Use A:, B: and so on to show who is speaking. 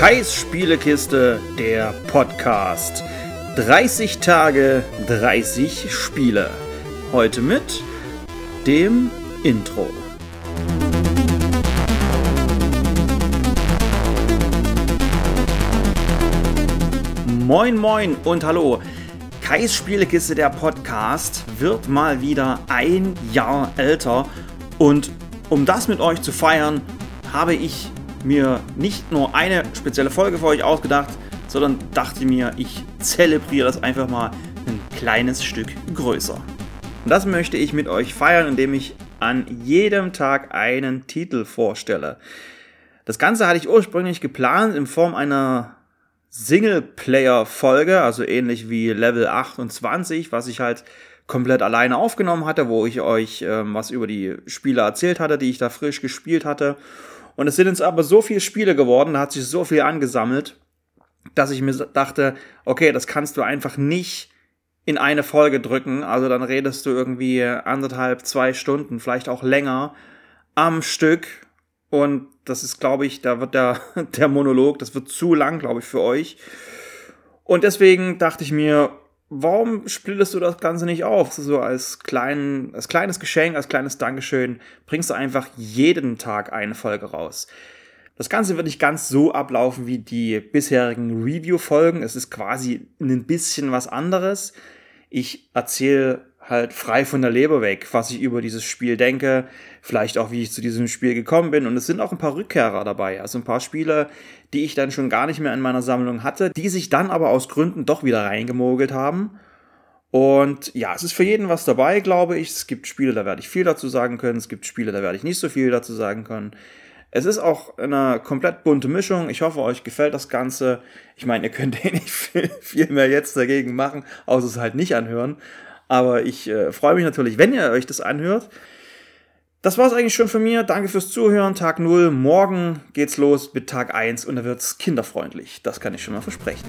A: Kais Spielekiste, der Podcast. 30 Tage, 30 Spiele. Heute mit dem Intro. Moin, moin und hallo. Kais Spielekiste, der Podcast, wird mal wieder ein Jahr älter. Und um das mit euch zu feiern, habe ich mir nicht nur eine spezielle Folge für euch ausgedacht, sondern dachte mir, ich zelebriere das einfach mal ein kleines Stück größer. Und das möchte ich mit euch feiern, indem ich an jedem Tag einen Titel vorstelle. Das Ganze hatte ich ursprünglich geplant in Form einer Singleplayer-Folge, also ähnlich wie Level 28, was ich halt komplett alleine aufgenommen hatte, wo ich euch ähm, was über die Spiele erzählt hatte, die ich da frisch gespielt hatte. Und es sind jetzt aber so viele Spiele geworden, da hat sich so viel angesammelt, dass ich mir dachte, okay, das kannst du einfach nicht in eine Folge drücken. Also dann redest du irgendwie anderthalb, zwei Stunden, vielleicht auch länger am Stück. Und das ist, glaube ich, da wird der, der Monolog, das wird zu lang, glaube ich, für euch. Und deswegen dachte ich mir, warum splittest du das Ganze nicht auf? So als, klein, als kleines Geschenk, als kleines Dankeschön bringst du einfach jeden Tag eine Folge raus. Das Ganze wird nicht ganz so ablaufen wie die bisherigen Review-Folgen. Es ist quasi ein bisschen was anderes. Ich erzähle halt frei von der Leber weg, was ich über dieses Spiel denke, vielleicht auch wie ich zu diesem Spiel gekommen bin und es sind auch ein paar Rückkehrer dabei, also ein paar Spiele, die ich dann schon gar nicht mehr in meiner Sammlung hatte, die sich dann aber aus Gründen doch wieder reingemogelt haben. Und ja, es ist für jeden was dabei, glaube ich. Es gibt Spiele, da werde ich viel dazu sagen können. Es gibt Spiele, da werde ich nicht so viel dazu sagen können. Es ist auch eine komplett bunte Mischung. Ich hoffe, euch gefällt das Ganze. Ich meine, ihr könnt eh nicht viel, mehr jetzt dagegen machen, außer es halt nicht anhören. Aber ich äh, freue mich natürlich, wenn ihr euch das anhört. Das war es eigentlich schon von mir. Danke fürs Zuhören. Tag 0. Morgen geht's los mit Tag 1 und da wird's kinderfreundlich. Das kann ich schon mal versprechen.